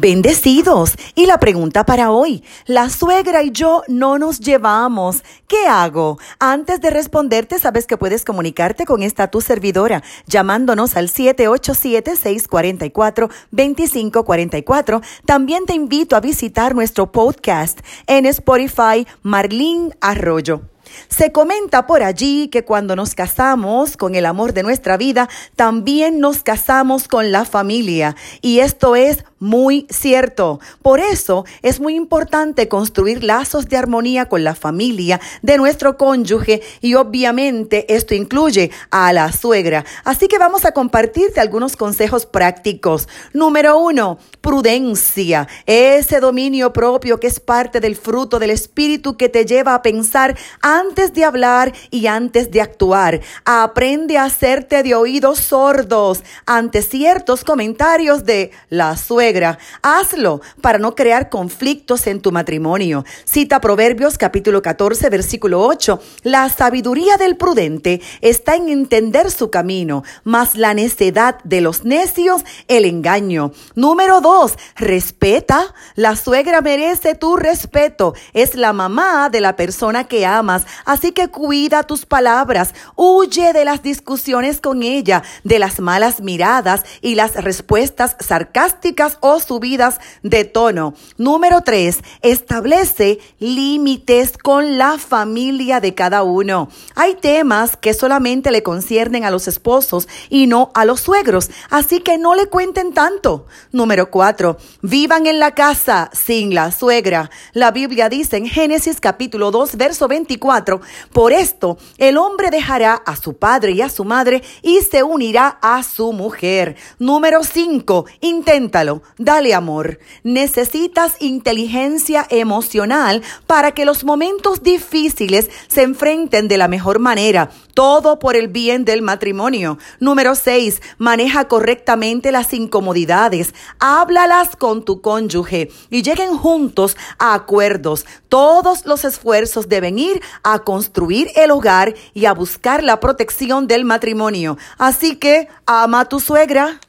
Bendecidos. Y la pregunta para hoy, la suegra y yo no nos llevamos. ¿Qué hago? Antes de responderte, sabes que puedes comunicarte con esta tu servidora llamándonos al 787-644-2544. También te invito a visitar nuestro podcast en Spotify, Marlene Arroyo. Se comenta por allí que cuando nos casamos con el amor de nuestra vida, también nos casamos con la familia. Y esto es muy cierto. Por eso es muy importante construir lazos de armonía con la familia de nuestro cónyuge y obviamente esto incluye a la suegra. Así que vamos a compartirte algunos consejos prácticos. Número uno, prudencia. Ese dominio propio que es parte del fruto del espíritu que te lleva a pensar antes de hablar y antes de actuar. Aprende a hacerte de oídos sordos ante ciertos comentarios de la suegra Hazlo para no crear conflictos en tu matrimonio. Cita Proverbios capítulo 14, versículo 8. La sabiduría del prudente está en entender su camino, mas la necedad de los necios el engaño. Número 2. Respeta. La suegra merece tu respeto. Es la mamá de la persona que amas. Así que cuida tus palabras. Huye de las discusiones con ella, de las malas miradas y las respuestas sarcásticas o subidas de tono. Número tres, establece límites con la familia de cada uno. Hay temas que solamente le conciernen a los esposos y no a los suegros, así que no le cuenten tanto. Número cuatro, vivan en la casa sin la suegra. La Biblia dice en Génesis capítulo 2, verso 24, por esto el hombre dejará a su padre y a su madre y se unirá a su mujer. Número cinco, inténtalo dale amor. Necesitas inteligencia emocional para que los momentos difíciles se enfrenten de la mejor manera. Todo por el bien del matrimonio. Número 6. Maneja correctamente las incomodidades. Háblalas con tu cónyuge y lleguen juntos a acuerdos. Todos los esfuerzos deben ir a construir el hogar y a buscar la protección del matrimonio. Así que ama a tu suegra.